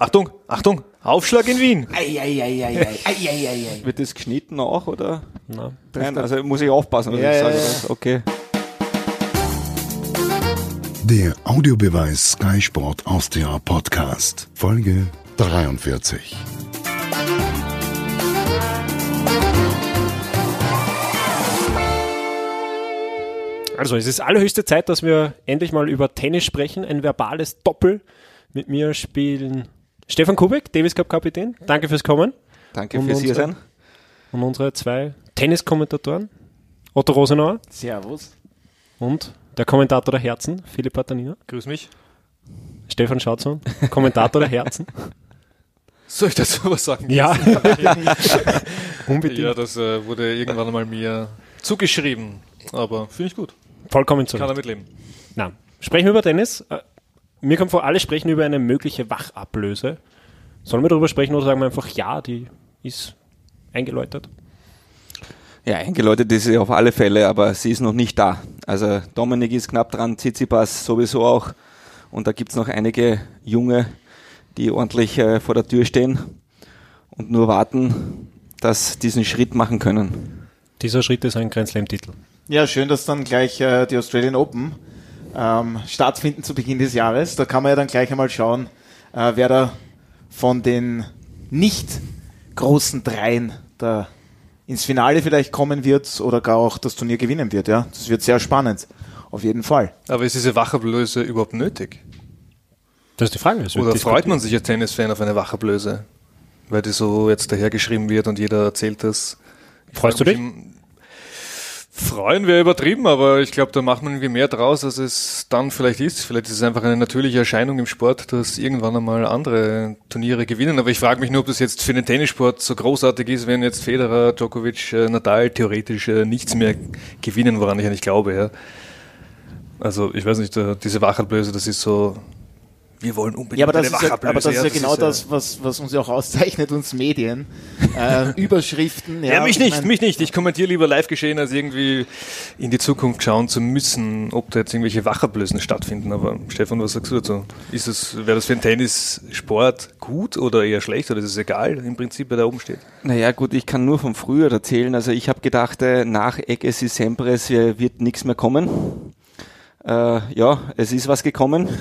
Achtung, Achtung, Aufschlag in Wien. Eieieiei. Wird das geschnitten auch, oder? Na, Nein, also muss ich aufpassen, was Ja, ich ja, sage. ja. Okay. Der Audiobeweis Sky Sport Austria Podcast, Folge 43. Also, es ist allerhöchste Zeit, dass wir endlich mal über Tennis sprechen. Ein verbales Doppel. Mit mir spielen Stefan Kubek, Davis Cup Kapitän. Danke fürs Kommen. Danke Und fürs hier unsere- sein. Und unsere zwei Tenniskommentatoren. Otto Rosenauer Servus. und der Kommentator der Herzen, Philipp Patanina. Grüß mich. Stefan Schautzmann, Kommentator der Herzen. Soll ich dazu was sagen? Ja, unbedingt. Ja, das äh, wurde irgendwann einmal mir zugeschrieben. Aber finde ich gut. Vollkommen zu Kann damit leben. Na, sprechen wir über Tennis. Mir kommt vor, alle sprechen über eine mögliche Wachablöse. Sollen wir darüber sprechen oder sagen wir einfach, ja, die ist eingeläutet? Ja, eingeläutet ist sie auf alle Fälle, aber sie ist noch nicht da. Also Dominik ist knapp dran, Tsitsipas sowieso auch. Und da gibt's noch einige Junge, die ordentlich äh, vor der Tür stehen und nur warten, dass diesen Schritt machen können. Dieser Schritt ist ein Grand Slam-Titel. Ja, schön, dass dann gleich äh, die Australian Open ähm, stattfinden zu Beginn des Jahres. Da kann man ja dann gleich einmal schauen, äh, wer da von den nicht großen Dreien da ins Finale vielleicht kommen wird oder gar auch das Turnier gewinnen wird. Ja, das wird sehr spannend. Auf jeden Fall. Aber ist diese Wachablöse überhaupt nötig? Das ist die Frage. Oder freut man sich als Tennisfan auf eine Wachablöse? Weil die so jetzt dahergeschrieben wird und jeder erzählt das. Freust du dich? Freuen wäre übertrieben, aber ich glaube, da macht man irgendwie mehr draus, als es dann vielleicht ist. Vielleicht ist es einfach eine natürliche Erscheinung im Sport, dass irgendwann einmal andere Turniere gewinnen. Aber ich frage mich nur, ob das jetzt für den Tennissport so großartig ist, wenn jetzt Federer, Djokovic, äh, Nadal theoretisch äh, nichts mehr gewinnen, woran ich eigentlich glaube. Ja. Also ich weiß nicht, äh, diese Wachablöse, das ist so, wir wollen unbedingt Ja, aber das eine ist ja, Wachablöse. aber das ist ja genau ist, äh, das, was, was uns ja auch auszeichnet, uns Medien. Äh, Überschriften. Ja, mich ich nicht, mein- mich nicht. Ich kommentiere lieber live geschehen, als irgendwie in die Zukunft schauen zu müssen, ob da jetzt irgendwelche Wachablösen stattfinden. Aber Stefan, was sagst du dazu? Ist es, wäre das für einen Tennissport gut oder eher schlecht oder ist es egal im Prinzip, wer da oben steht? Naja gut, ich kann nur von früher erzählen. Also ich habe gedacht, äh, nach Egesi Sempres äh, wird nichts mehr kommen. Äh, ja, es ist was gekommen.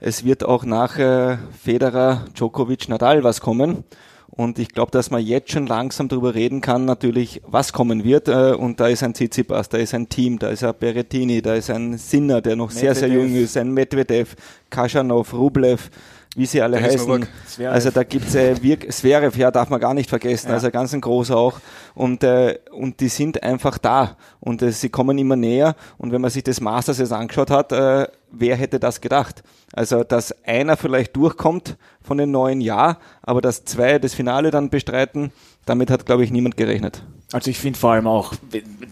es wird auch nach äh, Federer, Djokovic, Nadal was kommen. Und ich glaube, dass man jetzt schon langsam darüber reden kann, natürlich, was kommen wird. Äh, und da ist ein Tsitsipas, da ist ein Team, da ist ein Berettini, da ist ein Sinner, der noch sehr, sehr Medvedev. jung ist, ein Medvedev, Kaschanov, Rublev, wie sie alle Dennis heißen. Also da gibt's äh, Wirk Zverev, ja, darf man gar nicht vergessen, Ja. also ganz ein großer auch. Und, äh, und die sind einfach da und äh, sie kommen immer näher. Und wenn man sich das Masters jetzt angeschaut hat, äh, wer hätte das gedacht? Also, dass einer vielleicht durchkommt von den neuen Jahr, aber dass zwei das Finale dann bestreiten, damit hat, glaube ich, niemand gerechnet. Also ich finde vor allem auch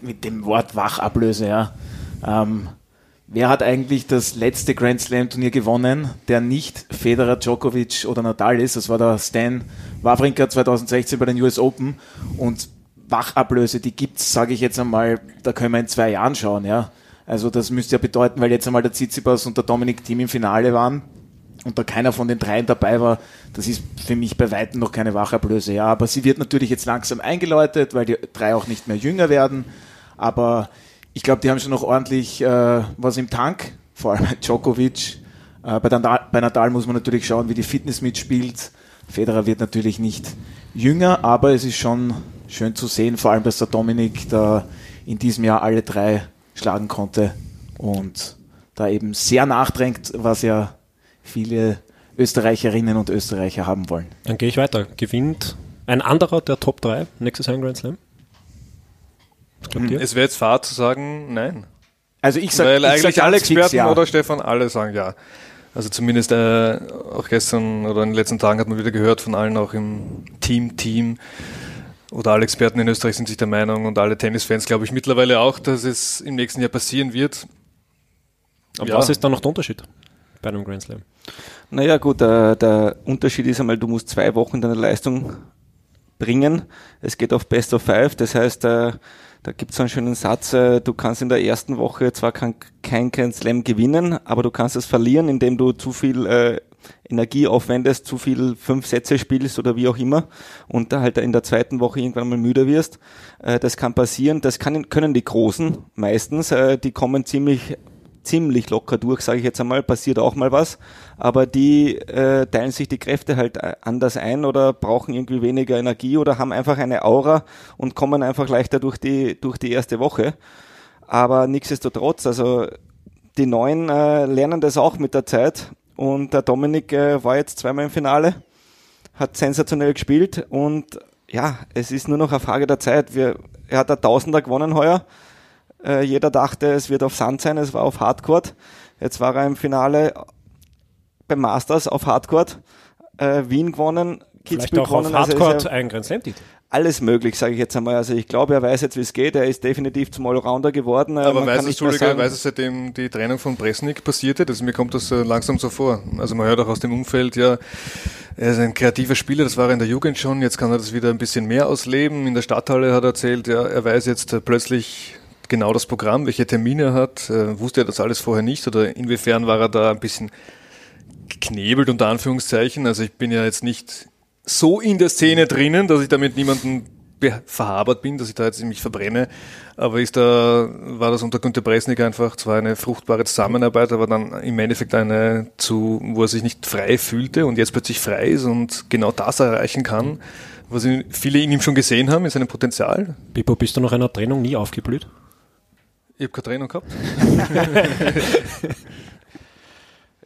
mit, dem Wort Wachablöse, ja. Ähm, wer hat eigentlich das letzte Grand Slam Turnier gewonnen, der nicht Federer, Djokovic oder Nadal ist? Das war der Stan Wawrinka 2016 bei den US Open und Wachablöse, die gibt's, sage ich jetzt einmal, da können wir in zwei Jahren schauen, ja. Also das müsste ja bedeuten, weil jetzt einmal der Tsitsipas und der Dominik Thiem im Finale waren, und da keiner von den dreien dabei war, das ist für mich bei Weitem noch keine Wachablöse. Ja, aber sie wird natürlich jetzt langsam eingeläutet, weil die drei auch nicht mehr jünger werden. Aber ich glaube, die haben schon noch ordentlich äh, was im Tank, vor allem Djokovic. Äh, bei, Nadal, bei Nadal muss man natürlich schauen, wie die Fitness mitspielt. Federer wird natürlich nicht jünger, aber es ist schon schön zu sehen, vor allem, dass der Dominik da in diesem Jahr alle drei schlagen konnte und da eben sehr nachdrängt, was ja viele Österreicherinnen und Österreicher haben wollen. Dann gehe ich weiter. Gewinnt ein anderer der Top 3 nächstes Jahr im Grand Slam? Ihr? Es wäre jetzt Fahrt zu sagen, nein. Also ich sage Weil ich eigentlich sag alle Experten ja. oder Stefan, alle sagen ja. Also zumindest äh, auch gestern oder in den letzten Tagen hat man wieder gehört von allen auch im Team, Team oder alle Experten in Österreich sind sich der Meinung und alle Tennisfans glaube ich mittlerweile auch, dass es im nächsten Jahr passieren wird. Aber Ja. was ist dann noch der Unterschied bei einem Grand Slam? Naja gut, der, der Unterschied ist einmal, du musst zwei Wochen deine Leistung bringen. Es geht auf Best of Five, das heißt, äh, da gibt es einen schönen Satz, äh, du kannst in der ersten Woche zwar kein, kein Grand Slam gewinnen, aber du kannst es verlieren, indem du zu viel äh, Energie aufwendest, zu viel fünf Sätze spielst oder wie auch immer und da halt in der zweiten Woche irgendwann mal müde wirst. Äh, das kann passieren. Das kann, können die Großen meistens. Äh, die kommen ziemlich ziemlich locker durch, sage ich jetzt einmal, passiert auch mal was, aber die äh, teilen sich die Kräfte halt äh, anders ein oder brauchen irgendwie weniger Energie oder haben einfach eine Aura und kommen einfach leichter durch die durch die erste Woche. Aber nichtsdestotrotz, also die Neuen äh, lernen das auch mit der Zeit und der Dominik äh, war jetzt zweimal im Finale, hat sensationell gespielt und ja, es ist nur noch eine Frage der Zeit. Wir, er hat ein Tausender gewonnen heuer. Äh, jeder dachte, es wird auf Sand sein, es war auf Hardcore. Jetzt war er im Finale beim Masters auf Hardcore. Äh, Wien gewonnen, Kitzbühel gewonnen. Auf Hardcore also ein Grand Slam-Titel alles möglich, sage ich jetzt einmal. Also ich glaube, er weiß jetzt, wie es geht. Er ist definitiv zum Allrounder geworden. Aber man weiß, es, sagen, weiß es, seitdem die Trennung von Bresnik passierte? Also mir kommt das langsam so vor. Also man hört auch aus dem Umfeld, ja, er ist ein kreativer Spieler, das war er in der Jugend schon. Jetzt kann er das wieder ein bisschen mehr ausleben. In der Stadthalle hat er erzählt, ja, er weiß jetzt plötzlich genau das Programm, welche Termine er hat. Äh, wusste er das alles vorher nicht oder inwiefern war er da ein bisschen geknebelt unter Anführungszeichen? Also ich bin ja jetzt nicht so in der Szene drinnen, dass ich damit niemanden verhabert bin, dass ich da jetzt mich verbrenne. Aber ist da, war das unter Günter Bresnik einfach zwar eine fruchtbare Zusammenarbeit, aber dann im Endeffekt eine zu, wo er sich nicht frei fühlte und jetzt plötzlich frei ist und genau das erreichen kann, was viele in ihm schon gesehen haben, in seinem Potenzial. Bippo, bist du nach einer Trennung nie aufgeblüht? Ich habe keine Trennung gehabt.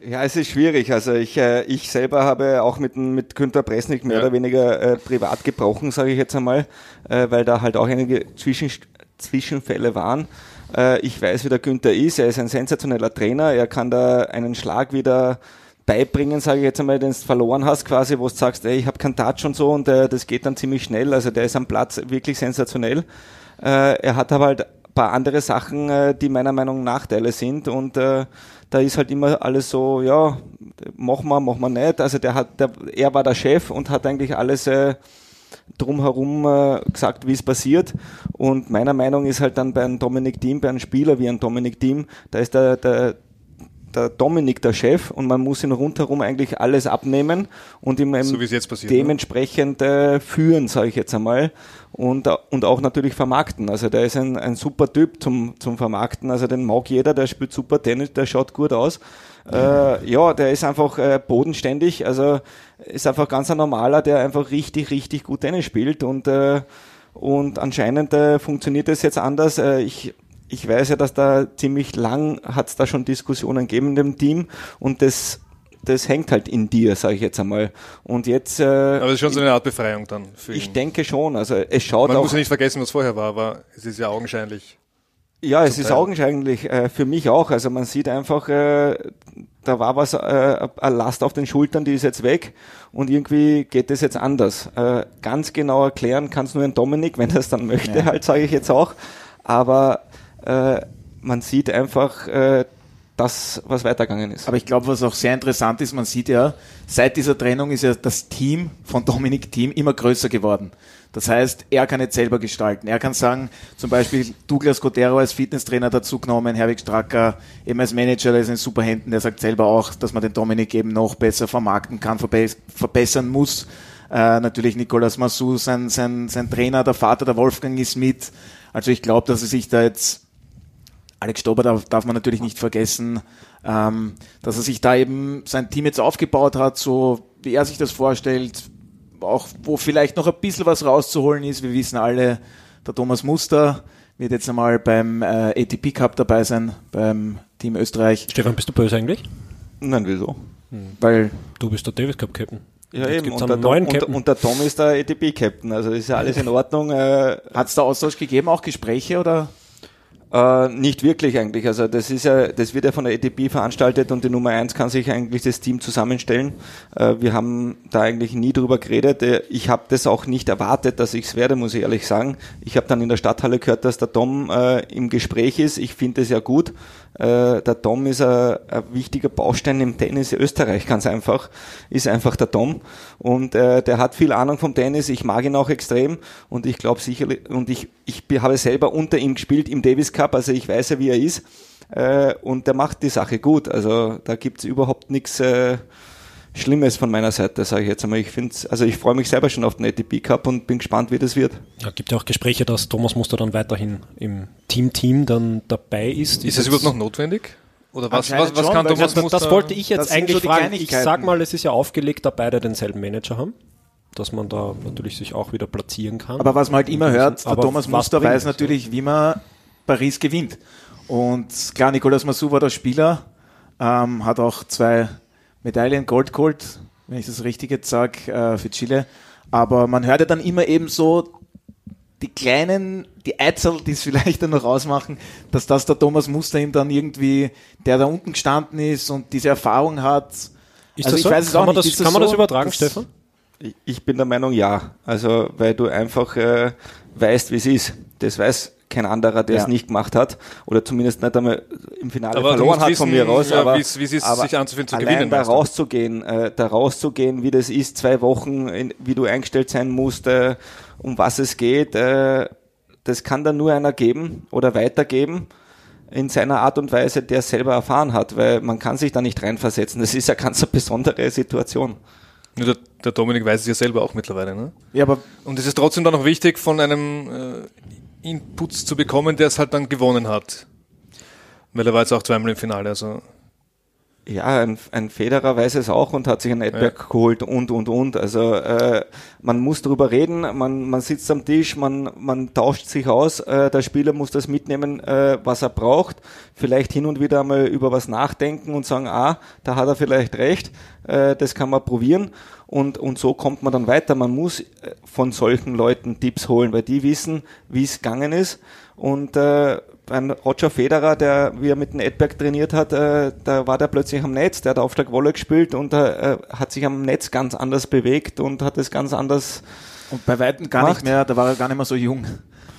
Ja, es ist schwierig. Also ich, äh, ich selber habe auch mit, mit Günter Presnik mehr ja. oder weniger äh, privat gebrochen, sage ich jetzt einmal, äh, weil da halt auch einige Zwischen, Zwischenfälle waren. Äh, ich weiß, wie der Günther ist. Er ist ein sensationeller Trainer. Er kann da einen Schlag wieder beibringen, sage ich jetzt einmal, den du verloren hast, quasi, wo du sagst, ey, ich habe keinen Touch und so und äh, das geht dann ziemlich schnell. Also der ist am Platz wirklich sensationell. Äh, er hat aber halt ein paar andere Sachen, äh, die meiner Meinung nach Nachteile sind und äh, da ist halt immer alles so, ja, mach mal, mach mal nicht. Also der hat, der, er war der Chef und hat eigentlich alles äh, drumherum äh, gesagt, wie es passiert. Und meiner Meinung ist halt dann bei einem Dominik Thiem, bei einem Spieler wie ein Dominik Thiem, da ist der, der, der Dominik der Chef und man muss ihn rundherum eigentlich alles abnehmen und ihm so passiert, ne? dementsprechend äh, führen, sage ich jetzt einmal und, und auch natürlich vermarkten. Also der ist ein, ein super Typ zum, zum Vermarkten. Also den mag jeder, der spielt super Tennis, der schaut gut aus. Äh, ja, der ist einfach äh, bodenständig. Also ist einfach ganz ein normaler, der einfach richtig, richtig gut Tennis spielt und äh, und anscheinend äh, funktioniert das jetzt anders. Äh, ich ich weiß ja, dass da ziemlich lang hat es da schon Diskussionen gegeben in dem Team und das das hängt halt in dir, sage ich jetzt einmal. Und jetzt. Äh, aber das ist schon so eine Art Befreiung dann für ihn. Ich denke schon. Also es schaut Man auch, muss ja nicht vergessen, was vorher war, aber es ist ja augenscheinlich. Ja, es ist augenscheinlich äh, für mich auch. Also man sieht einfach, äh, da war was, äh, eine Last auf den Schultern, die ist jetzt weg und irgendwie geht es jetzt anders. Äh, ganz genau erklären kann es nur ein Dominik, wenn er es dann möchte, ja. halt sage ich jetzt auch. Aber äh, man sieht einfach, äh, das, was weitergegangen ist. Aber ich glaube, was auch sehr interessant ist, man sieht ja, seit dieser Trennung ist ja das Team von Dominik Team immer größer geworden. Das heißt, er kann jetzt selber gestalten. Er kann sagen, zum Beispiel Douglas Cotero als Fitnesstrainer dazu genommen, Herwig Stracker eben als Manager, der ist in super Händen, der sagt selber auch, dass man den Dominik eben noch besser vermarkten kann, verbessern muss. Äh, natürlich Nicolas Massou, sein, sein, sein Trainer, der Vater, der Wolfgang ist mit. Also ich glaube, dass er sich da jetzt Alex Stober darf, darf man natürlich nicht vergessen, ähm, dass er sich da eben sein Team jetzt aufgebaut hat, so wie er sich das vorstellt, auch wo vielleicht noch ein bisschen was rauszuholen ist. Wir wissen alle, der Thomas Muster wird jetzt einmal beim äh, ATP Cup dabei sein, beim Team Österreich. Stefan, bist du böse eigentlich? Nein, wieso? Hm. Weil du bist der Davis Cup Captain. Ja, eben. Und der, neuen und, und der, Tom ist der ATP-Captain, also ist ja alles in Ordnung. Äh, Hat es da Austausch gegeben, auch Gespräche oder? Äh, nicht wirklich eigentlich. Also das ist ja, das wird ja von der ETP veranstaltet und die Nummer eins kann sich eigentlich das Team zusammenstellen. Äh, wir haben da eigentlich nie drüber geredet. Äh, ich habe das auch nicht erwartet, dass ich es werde, muss ich ehrlich sagen. Ich habe dann in der Stadthalle gehört, dass der Tom äh, im Gespräch ist. Ich finde es ja gut. Äh, der Tom ist ein, ein, wichtiger Baustein im Tennis Österreich, ganz einfach. Ist einfach der Tom. Und äh, der hat viel Ahnung vom Tennis. Ich mag ihn auch extrem. Und ich glaube sicherlich, und ich, ich habe selber unter ihm gespielt im Davis Cup, also ich weiß ja, wie er ist. Äh, und der macht die Sache gut. Also da gibt's überhaupt nichts. Äh, Schlimmes von meiner Seite, sage ich jetzt einmal. Ich finde, also ich freue mich selber schon auf den ATP Cup und bin gespannt, wie das wird. Ja, gibt ja auch Gespräche, dass Thomas Muster dann weiterhin im Team-Team dann dabei ist. Ist es überhaupt noch notwendig? Oder was, was, was kann Thomas das, Muster? das wollte ich das jetzt eigentlich so fragen. Ich sag mal, es ist ja aufgelegt, da beide denselben Manager haben. Dass man da natürlich sich auch wieder platzieren kann. Aber was man halt immer hört, der Thomas Muster weiß natürlich, wie man Paris gewinnt. Und klar, Nicolas Massou war der Spieler, ähm, hat auch zwei Medaillen Gold geholt, wenn ich das richtig jetzt sage, äh, für Chile. Aber man hört ja dann immer eben so die kleinen, die Eizel, die es vielleicht dann noch ausmachen, dass das der Thomas Muster ihm dann irgendwie, der da unten gestanden ist und diese Erfahrung hat. Ist also das ich so? weiß es kann auch man nicht. das, kann man das so, übertragen, dass- Stefan? Ich- bin der Meinung, ja. Also, weil du einfach äh, weißt, wie es ist. Das weiß kein anderer, der Ja. es nicht gemacht hat. Oder zumindest nicht einmal im Finale Aber verloren hat von wissen, mir raus. ja, aber, wie es ist, aber sich anzufühlen, zu gewinnen, da rauszugehen, äh, da rauszugehen, wie das ist, zwei Wochen, in, wie du eingestellt sein musst, äh, um was es geht, äh, das kann dann nur einer geben oder weitergeben in seiner Art und Weise, der es selber erfahren hat, weil man kann sich da nicht reinversetzen. Das ist ja ganz eine besondere Situation. Nur der, der Dominik weiß es ja selber auch mittlerweile. Ne? Ja, aber Und es ist trotzdem dann noch wichtig, von einem äh, Input zu bekommen, der es halt dann gewonnen hat. Weil er war jetzt auch zweimal im Finale. Also Ja, ein, ein Federer weiß es auch und hat sich ein Edberg geholt und, und, und. Also äh, man muss drüber reden, man, man sitzt am Tisch, man, man tauscht sich aus, äh, der Spieler muss das mitnehmen, äh, was er braucht, vielleicht hin und wieder mal über was nachdenken und sagen, ah, da hat er vielleicht recht, äh, das kann man probieren und, und so kommt man dann weiter. Man muss äh, von solchen Leuten Tipps holen, weil die wissen, wie es gegangen ist und äh, ein Roger Federer, der wie er mit dem Edberg trainiert hat, äh, da war der plötzlich am Netz, der hat Aufschlag Wolle gespielt und äh, hat sich am Netz ganz anders bewegt und hat es ganz anders. und bei Weitem gar Macht. nicht mehr, da war er gar nicht mehr so jung.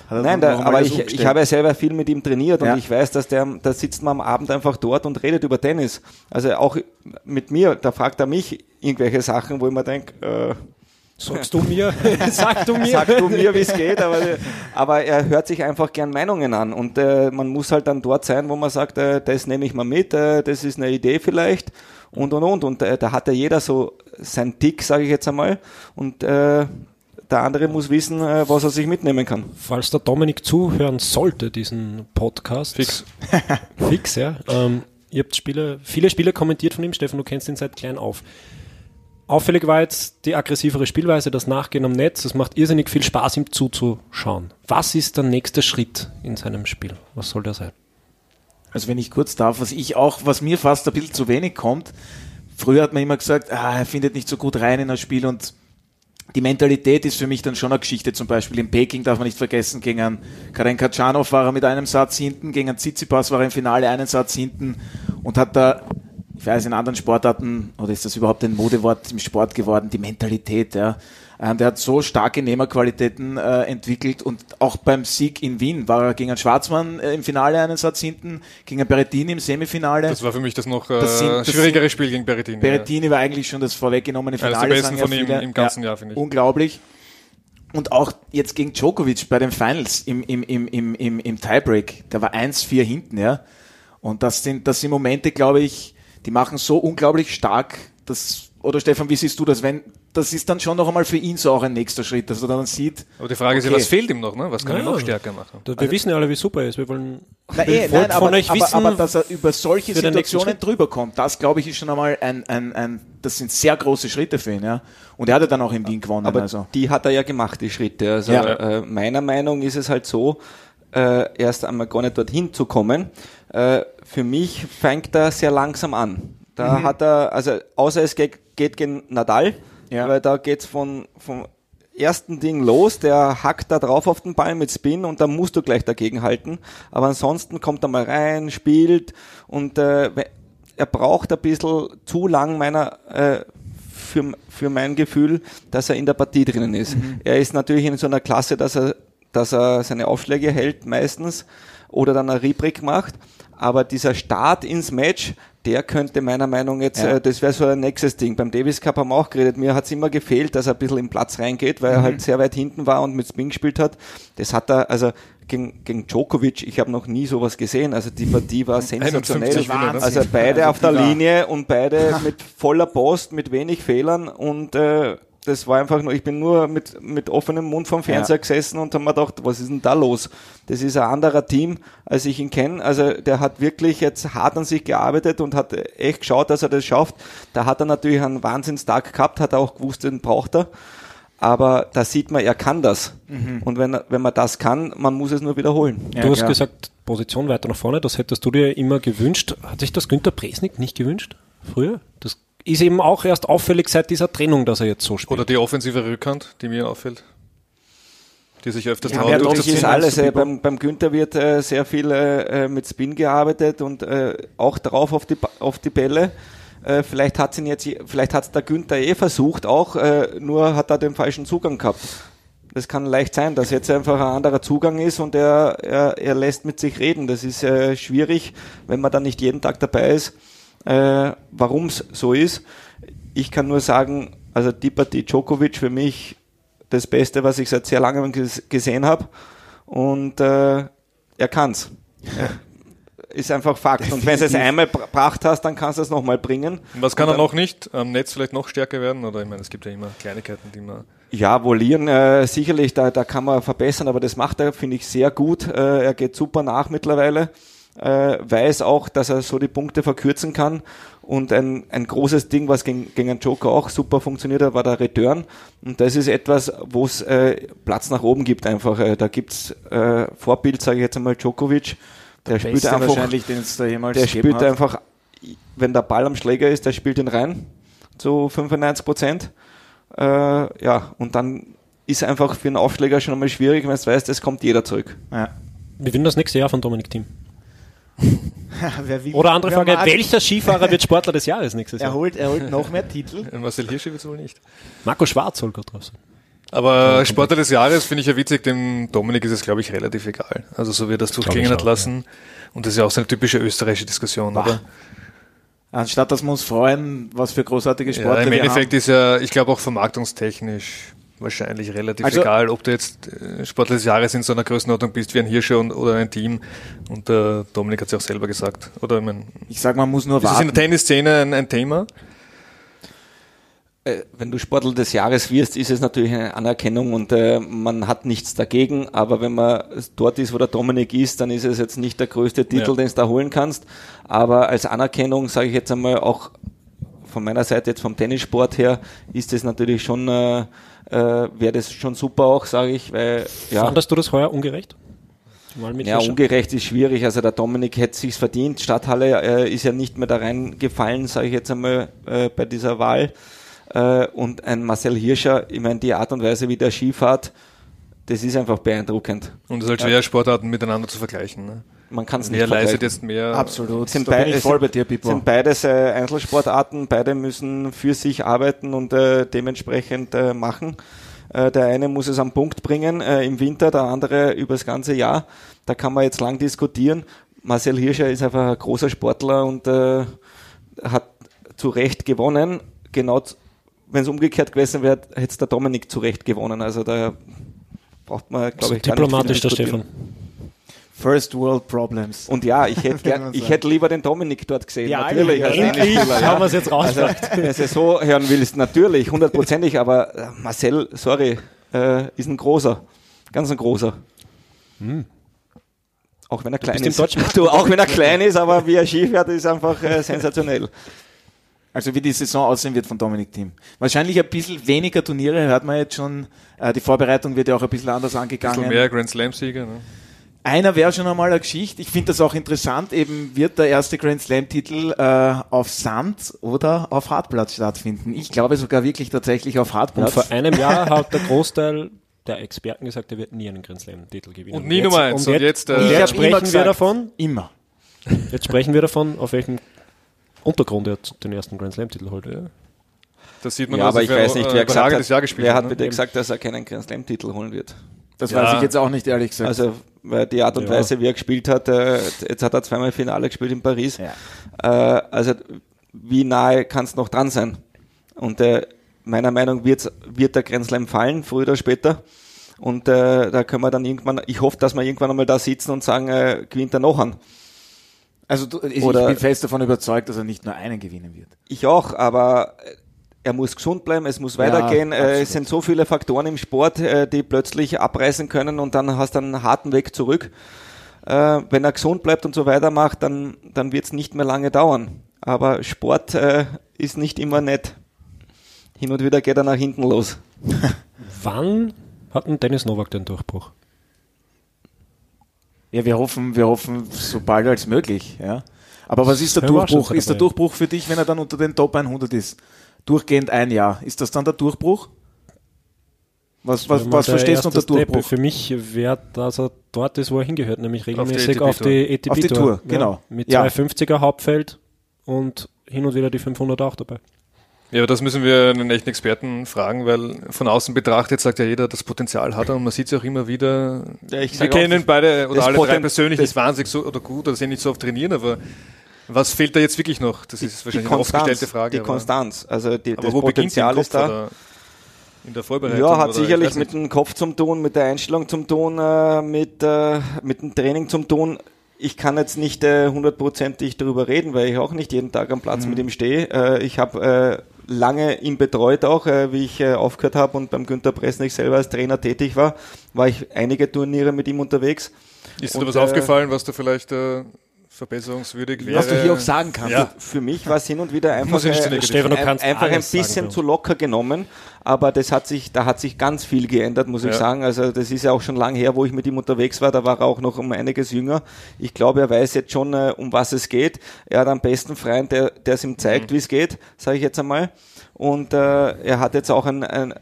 Nein, da, aber ich, ich habe ja selber viel mit ihm trainiert und Ja. ich weiß, dass der, da sitzt man am Abend einfach dort und redet über Tennis. Also auch mit mir, da fragt er mich irgendwelche Sachen, wo ich mir denke, äh, Sagst du mir? Sag du mir? Sag du mir, wie es geht, aber, aber er hört sich einfach gern Meinungen an und äh, man muss halt dann dort sein, wo man sagt, äh, das nehme ich mal mit, äh, das ist eine Idee vielleicht und und und und äh, da hat ja jeder so sein Tick, sage ich jetzt einmal und äh, der andere muss wissen, äh, was er sich mitnehmen kann. Falls der Dominik zuhören sollte, diesen Podcast. Fix. Fix, ja. Ähm, ihr habt Spiele, viele Spiele kommentiert von ihm, Stefan, du kennst ihn seit klein auf. Auffällig war jetzt die aggressivere Spielweise, das Nachgehen am Netz. Es macht irrsinnig viel Spaß, ihm zuzuschauen. Was ist der nächste Schritt in seinem Spiel? Was soll der sein? Also wenn ich kurz darf, was ich auch, was mir fast ein bisschen zu wenig kommt, früher hat man immer gesagt, ah, er findet nicht so gut rein in das Spiel und die Mentalität ist für mich dann schon eine Geschichte. Zum Beispiel in Peking darf man nicht vergessen, gegen einen Karen Katschanov war er mit einem Satz hinten, gegen einen Tsitsipas war er im Finale einen Satz hinten und hat da, ich weiß, in anderen Sportarten, oder ist das überhaupt ein Modewort im Sport geworden, die Mentalität, ja. Ähm, Der hat so starke Nehmerqualitäten äh, entwickelt und auch beim Sieg in Wien war er gegen einen Schwarzmann äh, im Finale einen Satz hinten, gegen einen Berrettini im Semifinale. das war für mich das noch äh, Das sind- das schwierigere Spiel gegen Berrettini. Berrettini war eigentlich schon das vorweggenommene Finale. der besten sagen ja von ihm im ganzen Jahr, finde ich. Unglaublich. Und auch jetzt gegen Djokovic bei den Finals im, im, im, im, im, im Tiebreak, der war 1-4 hinten, ja. Und das sind, das sind Momente, glaube ich, die machen so unglaublich stark, dass, oder Stefan, wie siehst du das, wenn, das ist dann schon noch einmal für ihn so auch ein nächster Schritt, dass er dann sieht, Aber die Frage ist ja, Okay. was fehlt ihm noch? Ne? Was kann er Ja. noch stärker machen? Wir wissen ja alle, wie super er ist. Wir wollen Na, wir eh, nein, von aber, euch aber, wissen, aber dass er über solche Situationen drüber kommt, das glaube ich ist schon einmal ein, ein, ein, das sind sehr große Schritte für ihn, ja. Und er hat ja dann auch in Wien gewonnen, Aber also. die hat er ja gemacht, die Schritte. Also Ja. äh, meiner Meinung ist es halt so, äh, erst einmal gar nicht dorthin zu kommen. Äh, für mich fängt er sehr langsam an. Da Mhm. hat er, also außer es geht, geht gegen Nadal, Ja. weil da geht's von, vom ersten Ding los, der hackt da drauf auf den Ball mit Spin und dann musst du gleich dagegen halten. Aber ansonsten kommt er mal rein, spielt und äh, er braucht ein bisschen zu lang meiner äh, für, für mein Gefühl, dass er in der Partie drinnen ist. Er ist natürlich in so einer Klasse, dass er, dass er seine Aufschläge hält meistens oder dann ein Rebreak macht. Aber dieser Start ins Match, der könnte meiner Meinung jetzt, Ja. äh, das wäre so ein nächstes Ding. Beim Davis Cup haben wir auch geredet. Mir hat es immer gefehlt, dass er ein bisschen im Platz reingeht, weil er halt sehr weit hinten war und mit Spin gespielt hat. Das hat er, also gegen, gegen Djokovic, ich habe noch nie sowas gesehen. Also die Partie war sensationell. 51 Winner, ne? Also beide auf der Linie und beide mit voller Post, mit wenig Fehlern und äh, das war einfach nur, ich bin nur mit, mit offenem Mund vom Fernseher Ja. gesessen und habe mir gedacht, was ist denn da los? Das ist ein anderer Team, als ich ihn kenne. Also der hat wirklich jetzt hart an sich gearbeitet und hat echt geschaut, dass er das schafft. Da hat er natürlich einen Wahnsinnstag gehabt, hat er auch gewusst, den braucht er. Aber da sieht man, er kann das. Und wenn, wenn man das kann, man muss es nur wiederholen. Ja, du hast klar. gesagt, Position weiter nach vorne, das hättest du dir immer gewünscht. Hat sich das Günter Presnik nicht gewünscht? Früher? Das ist eben auch erst auffällig seit dieser Trennung, dass er jetzt so spielt. Oder die offensive Rückhand, die mir auffällt. Die sich öfters Ja, trauen, durchzuziehen. ist alles. Äh, beim, beim Günther wird äh, sehr viel äh, äh, mit Spin gearbeitet und äh, auch drauf auf die, auf die Bälle. Äh, vielleicht hat ihn jetzt, vielleicht hat der Günther eh versucht, auch äh, nur hat er den falschen Zugang gehabt. Das kann leicht sein, dass jetzt einfach ein anderer Zugang ist und er, er, er lässt mit sich reden. Das ist äh, schwierig, wenn man dann nicht jeden Tag dabei ist, äh, warum es so ist. Ich kann nur sagen, also die Partie Djokovic für mich das Beste, was ich seit sehr langem ges gesehen habe. Und äh, er kann's. Ist einfach Fakt. Und wenn du es einmal br- gebracht hast, dann kannst du es nochmal bringen. Was kann Und er noch nicht? Am Netz vielleicht noch stärker werden? Oder ich meine, es gibt ja immer Kleinigkeiten, die man. Ja, Volieren, äh, sicherlich, da, da kann man verbessern, aber das macht er, finde ich, sehr gut. Äh, er geht super nach mittlerweile. Äh, weiß auch, dass er so die Punkte verkürzen kann. Und ein, ein großes Ding, was gegen, gegen einen Joker auch super funktioniert hat, war der Return. Und das ist etwas, wo es äh, Platz nach oben gibt einfach. Äh, da gibt's äh, Vorbild, sage ich jetzt einmal, Djokovic. Der spielt Beste einfach wahrscheinlich, den es da jemals der spielt hat. einfach, wenn der Ball am Schläger ist, der spielt ihn rein zu 95 Prozent. Äh, ja, und dann ist einfach für einen Aufschläger schon einmal schwierig, wenn du weißt, es kommt jeder zurück. Ja. Wir gewinnen das nächste Jahr von Dominik Thiem. Wer will, Oder andere wer Frage, mag- welcher Skifahrer wird Sportler des Jahres nächstes Er Jahr? holt, er holt noch mehr Titel. Marcel Hirschi wird wohl nicht. Marco Schwarz soll gerade drauf sein. Aber Sportler des Jahres finde ich ja witzig, dem Dominik ist es, glaube ich, relativ egal. Also so wie er das durchklingen ich hat lassen. Und das ist ja auch so eine typische österreichische Diskussion, oder? Anstatt dass wir uns freuen, was für großartige Ja, Sportler Im wir Endeffekt haben. ist ja, ich glaube auch vermarktungstechnisch wahrscheinlich relativ Also- egal, ob du jetzt äh, Sportler des Jahres in so einer Größenordnung bist wie ein Hirscher und, oder ein Team. Und der Dominik hat es ja auch selber gesagt. Oder ich meine, Ich sag, man muss nur ist das in warten. der Tennisszene ein, ein Thema? Äh, wenn du Sportler des Jahres wirst, ist es natürlich eine Anerkennung und äh, man hat nichts dagegen, aber wenn man dort ist, wo der Dominik ist, dann ist es jetzt nicht der größte Titel, Ja. den du da holen kannst, aber als Anerkennung, sage ich jetzt einmal, auch von meiner Seite jetzt vom Tennissport her, ist es natürlich schon, äh, äh, wäre das schon super auch, sage ich, weil ja, Fandest du das heuer ungerecht? Ja, ungerecht ist schwierig. Also der Dominik hätte sich's verdient. Stadthalle äh, ist ja nicht mehr da reingefallen, sage ich jetzt einmal, äh, bei dieser Wahl. Äh, und ein Marcel Hirscher, ich meine, die Art und Weise, wie der Skifahrt, das ist einfach beeindruckend. Und es ist halt schwer, Sportarten miteinander zu vergleichen. Ne? Man kann es nicht Wer leistet vergleichen. jetzt mehr? Absolut. Sind, da bin bei, ich es voll sind, bei dir, Pippo. sind beides äh, Einzelsportarten, beide müssen für sich arbeiten und äh, dementsprechend äh, machen. Äh, der eine muss es am Punkt bringen äh, im Winter, der andere über das ganze Jahr. Da kann man jetzt lang diskutieren. Marcel Hirscher ist einfach ein großer Sportler und äh, hat zu Recht gewonnen. Genau, wenn es umgekehrt gewesen wäre, hätte es der Dominik zu Recht gewonnen. Also da braucht man, So glaube ich, diplomatisch der. Stefan. First World Problems. Und ja, ich hätte, gern, man ich hätte lieber den Dominik dort gesehen. Ja, natürlich. als endlich Tennisspieler, haben wir es jetzt raus. Also, wenn du es so hören willst, natürlich, hundertprozentig, aber äh, Marcel, sorry, äh, ist ein großer. Ganz ein großer. Auch wenn er klein ist. Du, auch wenn er klein ist, aber wie er Ski fährt, ist einfach äh, sensationell. Also wie die Saison aussehen wird von Dominik Thiem. Wahrscheinlich ein bisschen weniger Turniere, hört man jetzt schon. Äh, die Vorbereitung wird ja auch ein bisschen anders Ein angegangen. bisschen mehr Grand Slam-Sieger. Ne? Einer wäre schon einmal eine Geschichte. Ich finde das auch interessant. Eben wird der erste Grand Slam-Titel äh, auf Sand oder auf Hartplatz stattfinden. Ich glaube sogar wirklich tatsächlich auf Und Hartplatz. vor einem Jahr hat der Großteil der Experten gesagt, er wird nie einen Grand Slam-Titel gewinnen. Und nie Nummer eins. Und Und jetzt, jetzt, äh, und jetzt hab immer sprechen wir gesagt- davon, Immer. jetzt sprechen wir davon, auf welchem Untergrund er den ersten Grand Slam-Titel holt. Das sieht man, Ja, aber er ich weiß nicht, äh, wer gesagt hat, Jahr gespielt wer hat ne? bitte gesagt, dass er keinen Grand Slam-Titel holen wird. Das Ja. weiß ich jetzt auch nicht, ehrlich gesagt. Also weil die Art und Ja. Weise, wie er gespielt hat, äh, jetzt hat er zweimal Finale gespielt in Paris. Ja. Äh, also wie nahe kann es noch dran sein? Und äh, meiner Meinung nach wird, wird der Grand Slam fallen, früher oder später. Und äh, da können wir dann irgendwann, ich hoffe, dass wir irgendwann einmal da sitzen und sagen, äh, gewinnt er noch an. Also du, ich, Oder- ich bin fest davon überzeugt, dass er nicht nur einen gewinnen wird. Ich auch, aber äh, er muss gesund bleiben, es muss weitergehen. äh, absolut. es sind so viele Faktoren im Sport, äh, die plötzlich abreißen können und dann hast du einen harten Weg zurück. Äh, wenn er gesund bleibt und so weitermacht, dann, dann wird es nicht mehr lange dauern. Aber Sport äh, ist nicht immer nett. Hin und wieder geht er nach hinten los. Wann hat ein Dennis Novak den Durchbruch? Ja, wir hoffen, wir hoffen so bald als möglich. Ja. Aber was ist der Er Durchbruch? Ist der. Durchbruch für dich, wenn er dann unter den Top 100 ist? Durchgehend ein Jahr. Ist das dann der Durchbruch? Was, was, was verstehst du unter Durchbruch? Für mich wäre, dass er dort ist, wo er hingehört, nämlich regelmäßig ATP auf die ATP-Tour. Auf die Tour, genau. Mit Ja. zwei 50er Hauptfeld und hin und wieder die 500 auch dabei. Ja, aber das müssen wir einen echten Experten fragen, weil von außen betrachtet sagt ja jeder, das Potenzial hat er und man sieht es auch immer wieder. Ja, ich wir sag auch, kennen beide oder alle drei Poten- persönlich das- nicht wahnsinnig so oder gut oder sehen nicht so oft trainieren, aber was fehlt da jetzt wirklich noch? Das ist wahrscheinlich eine aufgestellte Frage. Die Konstanz. Also die, aber das wo die Potenzial ist da. in der Vorbereitung? Ja, hat sicherlich mit dem Kopf zum tun, mit der Einstellung zum tun, äh, mit, äh, mit dem Training zum tun. Ich kann jetzt nicht äh, hundertprozentig darüber reden, weil ich auch nicht jeden Tag am Platz mit ihm stehe. Äh, ich habe äh, lange ihn betreut auch, äh, wie ich äh, aufgehört habe und beim Günther Presnik selber als Trainer tätig war, war ich einige Turniere mit ihm unterwegs. Ist dir Und, da was äh, aufgefallen, was da vielleicht äh, verbesserungswürdig wäre? Was du hier auch sagen kannst. Ja. Für mich war es hin und wieder einfach, äh, ein, einfach ein sagen, bisschen zu locker genommen, aber das hat sich, da hat sich ganz viel geändert, muss ich Ja. sagen. Also das ist ja auch schon lang her, wo ich mit ihm unterwegs war. Da war er auch noch um einiges jünger. Ich glaube, er weiß jetzt schon, äh, um was es geht. Er hat am besten Freund, der der es ihm zeigt, Mhm. wie es geht, sage ich jetzt einmal. Und äh, er hat jetzt auch ein, ein,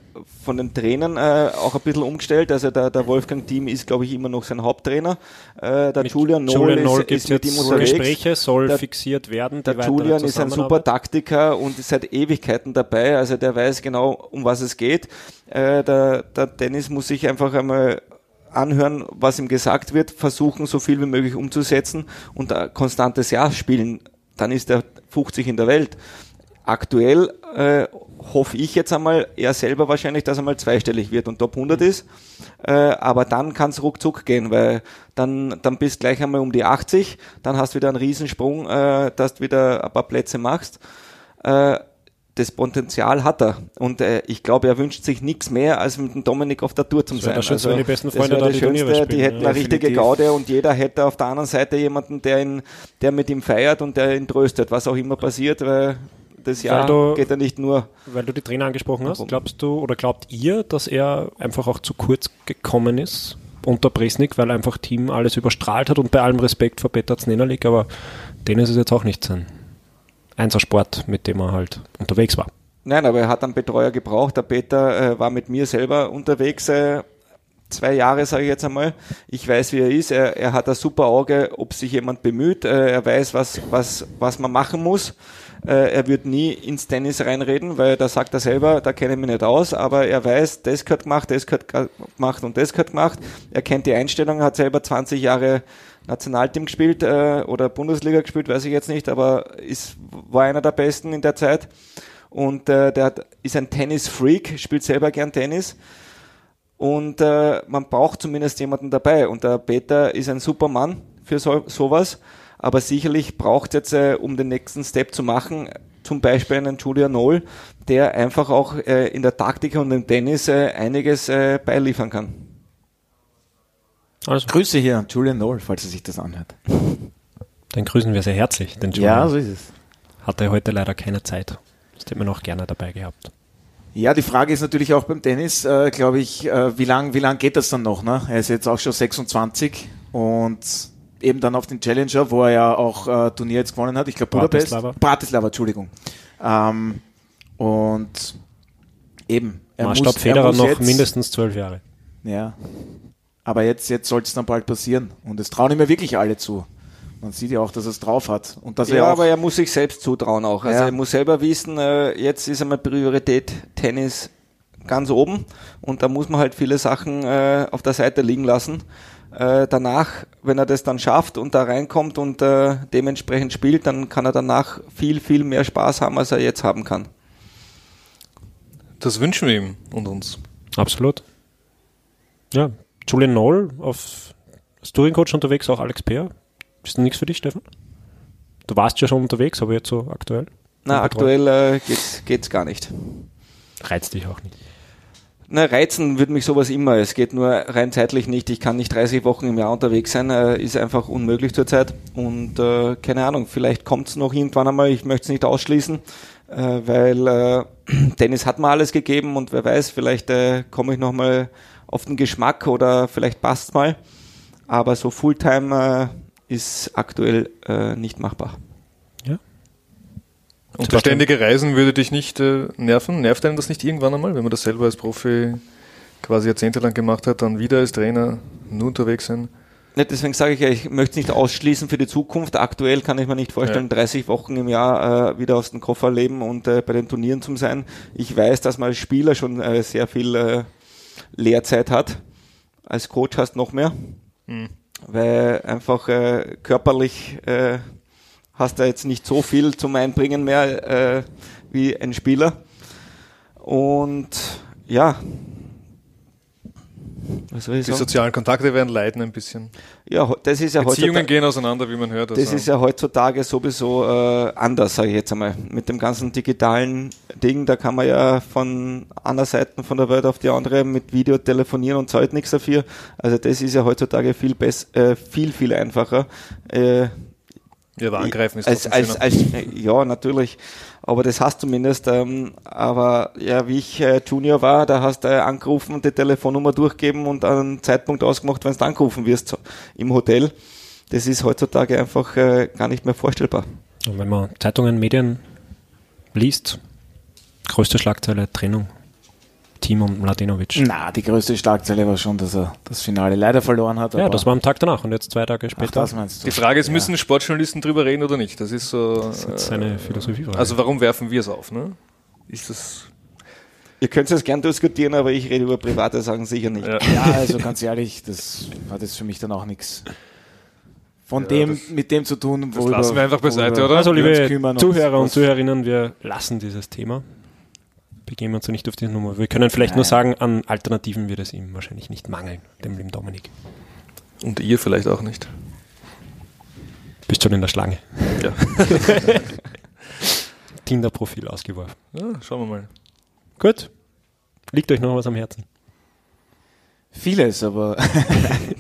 von den Trainern äh, auch ein bisschen umgestellt. Also der, der Wolfgang Team ist, glaube ich, immer noch sein Haupttrainer. Äh, der Mit Julian Noll Julian Noll ist, ist mit ihm jetzt unterwegs. Gespräche, soll Der- fixiert werden. Der Julian ist ein super. Taktiker und ist seit Ewigkeiten dabei. Also der weiß genau, um was es geht. Äh, der, der Dennis muss sich einfach einmal anhören, was ihm gesagt wird, versuchen, so viel wie möglich umzusetzen und ein konstantes Jahr spielen. Dann ist er 50 in der Welt. Aktuell äh, hoffe ich jetzt einmal, er selber wahrscheinlich, dass er mal zweistellig wird und Top 100 ist. Äh, aber dann kann es ruckzuck gehen, weil dann, dann bist gleich einmal um die 80, dann hast du wieder einen Riesensprung, äh, dass du wieder ein paar Plätze machst. Äh, das Potenzial hat er. Und äh, ich glaube, er wünscht sich nichts mehr, als mit dem Dominik auf der Tour zu Das sein. das Schönste, wenn die besten das Freunde wäre da das die Schönste, die hätten ja. eine richtige. Gaude und jeder hätte auf der anderen Seite jemanden, der ihn, der mit ihm feiert und der ihn tröstet, was auch immer passiert, weil das Jahr du- geht ja nicht nur Weil du die Trainer angesprochen hast, glaubst du oder glaubt ihr, dass er einfach auch zu kurz gekommen ist unter Bresnik, weil einfach Team alles überstrahlt hat und bei allem Respekt vor Peter Znenalik, aber Dennis ist jetzt auch nicht sein Einsersport, mit dem er halt unterwegs war. Nein, aber er hat einen Betreuer gebraucht. Der Peter äh, war mit mir selber unterwegs. Äh, zwei Jahre, sage ich jetzt einmal. Ich weiß, wie er ist. Er, er hat ein super Auge, ob sich jemand bemüht. Äh, er weiß, was, was, was man machen muss. Äh, er wird nie ins Tennis reinreden, weil da sagt er selber, da kenne ich mich nicht aus, aber er weiß, das gehört gemacht, das gehört gemacht und das gehört gemacht. Er kennt die Einstellung, hat selber 20 Jahre Nationalteam gespielt äh, oder Bundesliga gespielt, weiß ich jetzt nicht, aber ist, war einer der Besten in der Zeit. Und äh, der hat, ist ein Tennis-Freak, spielt selber gern Tennis. Und äh, man braucht zumindest jemanden dabei. Und der Peter ist ein super Mann für so, sowas. Aber sicherlich braucht jetzt, äh, um den nächsten Step zu machen, zum Beispiel einen Julian Noll, der einfach auch äh, in der Taktik und im Tennis äh, einiges äh, beiliefern kann. Also, Grüße hier, Julian Noll, falls er sich das anhört. dann grüßen wir sehr herzlich den Ja, Julian. so ist es. Hatte heute leider keine Zeit. Das hätte man noch gerne dabei gehabt. Ja, die Frage ist natürlich auch beim Tennis, äh, glaube ich, äh, wie lang, wie lang geht das dann noch? Ne? Er ist jetzt auch schon 26 und eben dann auf den Challenger, wo er ja auch äh, Turnier jetzt gewonnen hat. Ich glaube Budapest. Bratislava. Bratislava, Entschuldigung. Ähm, und eben. Er Maßstab muss, er Federer muss noch jetzt, mindestens zwölf Jahre. Ja. Aber jetzt, jetzt soll es dann bald passieren. Und es trauen ihm ja wirklich alle zu. Man sieht ja auch, dass er es drauf hat. Und dass Ja, er auch, aber er muss sich selbst zutrauen auch. Also Ja. er muss selber wissen, äh, jetzt ist einmal Priorität Tennis ganz oben und da muss man halt viele Sachen äh, auf der Seite liegen lassen. Äh, danach, wenn er das dann schafft und da reinkommt und äh, dementsprechend spielt, dann kann er danach viel, viel mehr Spaß haben, als er jetzt haben kann. Das wünschen wir ihm und uns. Absolut. Ja, Julian Noll auf als Touring-Coach unterwegs, auch Alex Peer. Ist das nichts für dich, Stefan? Du warst ja schon unterwegs, aber jetzt so aktuell? Na, aktuell äh, geht's, geht's gar nicht. Reizt dich auch nicht. Na, reizen würde mich sowas immer. Es geht nur rein zeitlich nicht. Ich kann nicht 30 Wochen im Jahr unterwegs sein. Äh, ist einfach unmöglich zurzeit. Und äh, keine Ahnung, vielleicht kommt es noch irgendwann einmal. Ich möchte es nicht ausschließen, äh, weil äh, Tennis hat mir alles gegeben und wer weiß, vielleicht äh, komme ich nochmal auf den Geschmack oder vielleicht passt mal. Aber so Fulltime äh, ist aktuell äh, nicht machbar. Und das ständige Reisen würde dich nicht äh, nerven? Nervt einem das nicht irgendwann einmal, wenn man das selber als Profi quasi jahrzehntelang gemacht hat, dann wieder als Trainer nur unterwegs sein? Nicht, deswegen sage ich ja, ich möchte es nicht ausschließen für die Zukunft. Aktuell kann ich mir nicht vorstellen, ja. 30 Wochen im Jahr äh, wieder aus dem Koffer leben und äh, bei den Turnieren zu sein. Ich weiß, dass man als Spieler schon äh, sehr viel äh, Lehrzeit hat. Als Coach hast noch mehr, mhm. weil einfach äh, körperlich äh, hast du jetzt nicht so viel zum Einbringen mehr äh, wie ein Spieler. Und ja. Was soll ich Die sagen? sozialen Kontakte werden leiden ein bisschen. Ja, das ist ja Beziehungen gehen auseinander, wie man hört. Also. Das ist ja heutzutage sowieso äh, anders, sage ich jetzt einmal. Mit dem ganzen digitalen Ding, da kann man ja von einer Seite von der Welt auf die andere mit Video telefonieren und zahlt nichts dafür. Also das ist ja heutzutage viel besser, äh, viel, viel einfacher. Äh, ja, aber angreifen ist als, als, als, Ja, natürlich. Aber das hast du zumindest. Ähm, aber ja, wie ich äh, Junior war, da hast du äh, angerufen, die Telefonnummer durchgeben und einen Zeitpunkt ausgemacht, wenn du angerufen wirst im Hotel. Das ist heutzutage einfach äh, gar nicht mehr vorstellbar. Und wenn man Zeitungen, Medien liest, größte Schlagzeile Trennung Team um Mladenovic. Na, die größte Schlagzeile war schon, dass er das Finale leider verloren hat. Ja, das war am Tag danach und jetzt zwei Tage später. Ach, das meinst du. Die Frage ist, ja. müssen Sportjournalisten drüber reden oder nicht? Das ist so. Das ist seine äh, Philosophie. Also warum werfen wir es auf? Ne? Ist das Ihr könnt es gern diskutieren, aber ich rede über private Sachen sicher nicht. Ja, ja also ganz ehrlich, das hat jetzt für mich dann auch nichts von ja, dem, mit dem zu tun, wo. Das lassen wir einfach beiseite, oder? Also, liebe Zuhörer und Zuhörerinnen, wir lassen dieses Thema begeben wir uns nicht auf die Nummer. Wir können vielleicht Nein. nur sagen, an Alternativen wird es ihm wahrscheinlich nicht mangeln, dem lieben Dominik. Und ihr vielleicht auch nicht. Bist schon in der Schlange. Ja. Tinder-Profil ausgeworfen. Ja, schauen wir mal. Gut. Liegt euch noch was am Herzen? Vieles, aber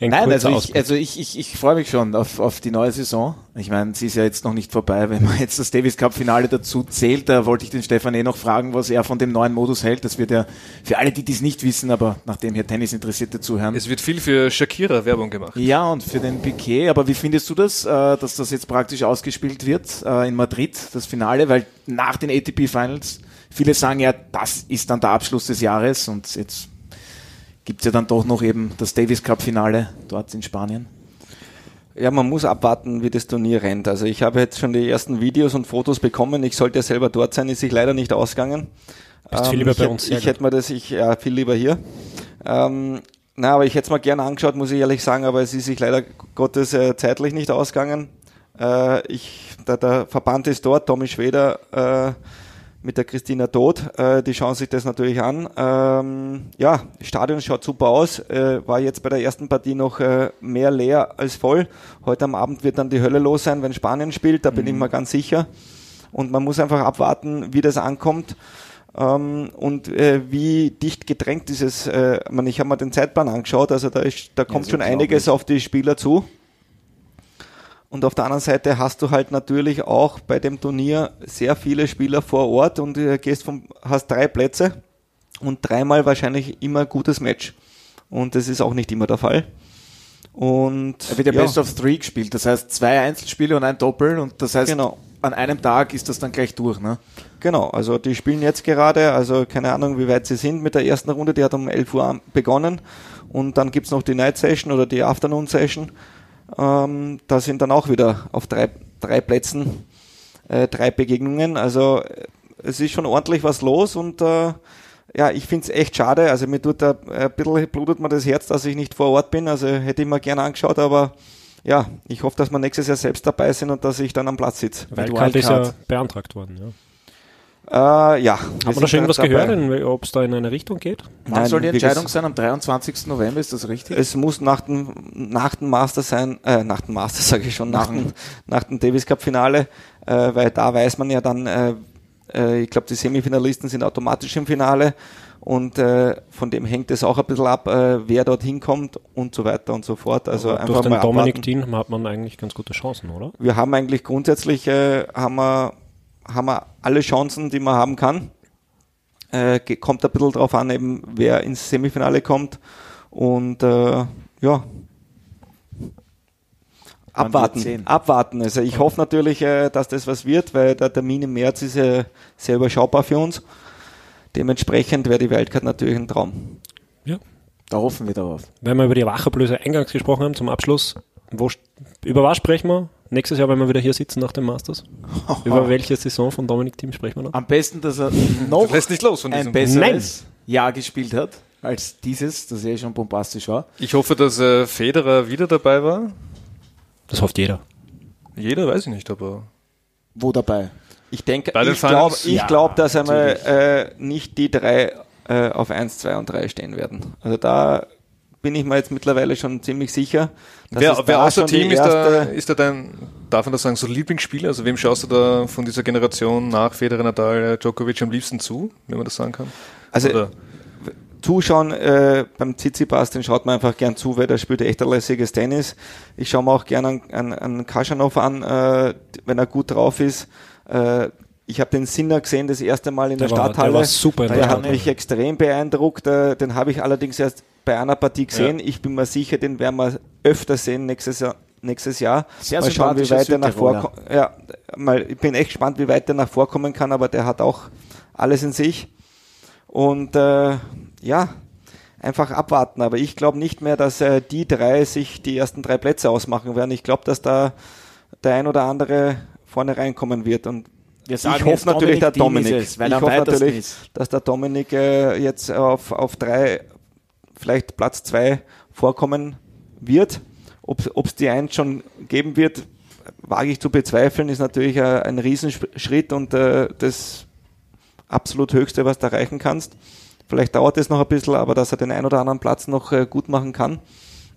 Nein, also ich, also ich, ich, ich freue mich schon auf, auf die neue Saison. Ich meine, sie ist ja jetzt noch nicht vorbei. Wenn man jetzt das Davis Cup Finale dazu zählt, da wollte ich den Stefan eh noch fragen, was er von dem neuen Modus hält. Das wird ja für alle, die dies nicht wissen, aber nachdem hier Tennis-Interessierte zuhören. Es wird viel für Shakira Werbung gemacht. Ja, und für den Piquet. Aber wie findest du das, äh, dass das jetzt praktisch ausgespielt wird äh, in Madrid, das Finale? Weil nach den ATP Finals, viele sagen ja, das ist dann der Abschluss des Jahres und jetzt gibt es ja dann doch noch eben das Davis Cup Finale dort in Spanien. Ja, man muss abwarten, wie das Turnier rennt. Also ich habe jetzt schon die ersten Videos und Fotos bekommen. Ich sollte ja selber dort sein, ist sich leider nicht ausgegangen. Bist ähm, viel lieber bei uns. Ich, hätte mir das, ich, ja, viel lieber hier. Ähm, na, aber ich hätte es mal gerne angeschaut, muss ich ehrlich sagen, aber es ist sich leider Gottes äh, zeitlich nicht ausgegangen. Äh, ich, der, der Verband ist dort, Tommy Schweder, äh, mit der Christina Todt. Äh, die schauen sich das natürlich an. Ähm, ja, Stadion schaut super aus. Äh, war jetzt bei der ersten Partie noch äh, mehr leer als voll. Heute am Abend wird dann die Hölle los sein, wenn Spanien spielt. Da bin mhm. ich mir ganz sicher. Und man muss einfach abwarten, wie das ankommt. Ähm, und äh, wie dicht gedrängt ist es. Äh, man, ich habe mir den Zeitplan angeschaut. Also da, ist, da kommt ja, schon einiges auf die Spieler zu. Und auf der anderen Seite hast du halt natürlich auch bei dem Turnier sehr viele Spieler vor Ort und du gehst vom, hast drei Plätze und dreimal wahrscheinlich immer gutes Match. Und das ist auch nicht immer der Fall. Und er wird ja, ja, Best of Three gespielt, das heißt zwei Einzelspiele und ein Doppel und das heißt genau. an einem Tag ist das dann gleich durch, ne? Genau, also die spielen jetzt gerade, also keine Ahnung, wie weit sie sind mit der ersten Runde, die hat um 11 Uhr begonnen und dann gibt's noch die Night Session oder die Afternoon Session ähm, da sind dann auch wieder auf drei, drei Plätzen äh, drei Begegnungen. Also es ist schon ordentlich was los und äh, ja, ich finde es echt schade. Also mir tut da ein bisschen blutet mir das Herz, dass ich nicht vor Ort bin. Also hätte ich mir gerne angeschaut, aber ja, ich hoffe, dass wir nächstes Jahr selbst dabei sind und dass ich dann am Platz sitze. Wildcard ist ja beantragt worden, ja. Äh, ja. Haben wir da schon irgendwas gehört, ob es da in eine Richtung geht? Wann soll die Entscheidung sein? Am 23. November, ist das richtig? Es muss nach dem, nach dem Master sein, äh, nach dem Master sage ich schon, nach, nach, dem, nach dem Davis Cup Finale, äh, weil da weiß man ja dann, äh, äh, ich glaube, die Semifinalisten sind automatisch im Finale und äh, von dem hängt es auch ein bisschen ab, äh, wer dort hinkommt und so weiter und so fort. Also Aber einfach durch den Dominik Dean hat man eigentlich ganz gute Chancen, oder? Wir haben eigentlich grundsätzlich äh, haben wir haben wir alle Chancen, die man haben kann. Äh, kommt ein bisschen drauf an, eben wer ins Semifinale kommt. Und äh, ja, abwarten. Abwarten. Also ich hoffe natürlich, äh, dass das was wird, weil der Termin im März ist ja sehr überschaubar für uns. Dementsprechend wäre die Weltcard natürlich ein Traum. Ja. Da hoffen wir darauf. Wenn wir über die Wachablöse eingangs gesprochen haben, zum Abschluss, wo, über was sprechen wir? Nächstes Jahr, wenn wir wieder hier sitzen nach dem Masters. Über welche Saison von Dominik Team sprechen wir noch? Am besten, dass er noch lässt nicht los von ein besseres Nein. Jahr gespielt hat als dieses, das ja schon bombastisch war. Ich hoffe, dass äh, Federer wieder dabei war. Das hofft jeder. Jeder weiß ich nicht, aber. Wo dabei? Ich denke, ich glaube, ja, glaub, dass einmal äh, nicht die drei äh, auf 1, 2 und 3 stehen werden. Also da bin ich mir jetzt mittlerweile schon ziemlich sicher. Wer, wer außer Team ist da, ist da dein, darf man das sagen, so Lieblingsspieler? Also wem schaust du da von dieser Generation nach Federer, Nadal, Djokovic am liebsten zu, wenn man das sagen kann? Also Oder? Zuschauen äh, beim Tsitsipas, den schaut man einfach gern zu, weil der spielt echt ein lässiges Tennis. Ich schaue mir auch gern an, an, an Kaschanov an, äh, wenn er gut drauf ist. Äh, ich habe den Sinner gesehen das erste Mal in der, der Stadthalle. der war super. Der, der hat mich extrem beeindruckt. Äh, den habe ich allerdings erst bei einer Partie gesehen. Ja. Ich bin mir sicher, den werden wir öfter sehen nächstes Jahr. Nächstes Jahr. Sehr mal schauen, wie weit er nach vorkommt. Ja, mal, ich bin echt gespannt, wie weit er nach vorkommen kann, aber der hat auch alles in sich. Und äh, ja, einfach abwarten. Aber ich glaube nicht mehr, dass äh, die drei sich die ersten drei Plätze ausmachen werden. Ich glaube, dass da der ein oder andere vorne reinkommen wird. Und ich hoffe natürlich, der Dominik. Es, ich hoffe natürlich, dass der Dominik äh, jetzt auf, auf drei vielleicht Platz zwei vorkommen wird. Ob es die eins schon geben wird, wage ich zu bezweifeln, ist natürlich äh, ein Riesenschritt und äh, das absolut Höchste, was du erreichen kannst. Vielleicht dauert es noch ein bisschen, aber dass er den ein oder anderen Platz noch äh, gut machen kann.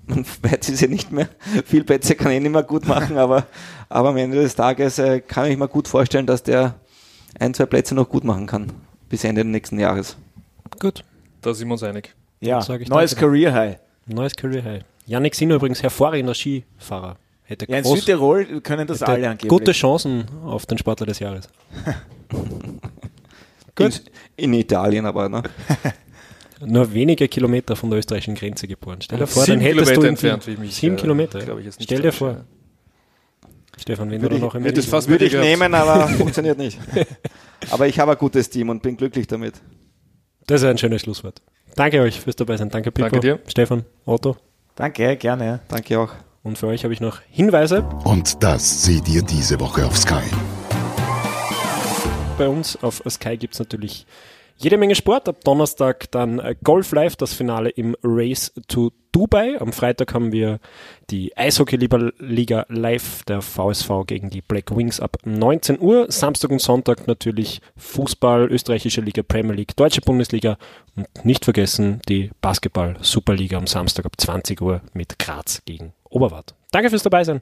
Man weiß es ja nicht mehr. Viel Plätze kann er nicht mehr gut machen, aber, aber am Ende des Tages äh, kann ich mir gut vorstellen, dass der ein, zwei Plätze noch gut machen kann. Bis Ende des nächsten Jahres. Gut. Da sind wir uns einig. Ja, neues Career High. Neues Career High. Yannick Sinner übrigens hervorragender Skifahrer. Hätte ja, in Südtirol können das alle angeblich. Gute Chancen auf den Sportler des Jahres. Gut. In, in, Italien aber, ne? Nur wenige Kilometer von der österreichischen Grenze geboren. Stell dir vor, dann hättest Kilometer du entfernt, wie mich, sieben äh, Kilometer. Ich ich Stell dir vor. Ja. Stefan, wenn würde du noch im Würde fast würde ich nehmen, aber funktioniert nicht. Aber ich habe ein gutes Team und bin glücklich damit. Das ist ein schönes Schlusswort. Danke euch fürs dabei sein. Danke, Pico. Danke dir. Stefan, Otto. Danke, gerne. Danke auch. Und für euch habe ich noch Hinweise. Und das seht ihr diese Woche auf Sky. Bei uns auf Sky gibt es natürlich jede Menge Sport. Ab Donnerstag dann äh, Golf Live, das Finale im Race to Dubai. Am Freitag haben wir die Eishockey-Liga live, der VSV gegen die Black Wings ab 19 Uhr. Samstag und Sonntag natürlich Fußball, österreichische Liga, Premier League, deutsche Bundesliga und nicht vergessen die Basketball-Superliga am Samstag ab 20 Uhr mit Graz gegen Oberwart. Danke fürs Dabeisein.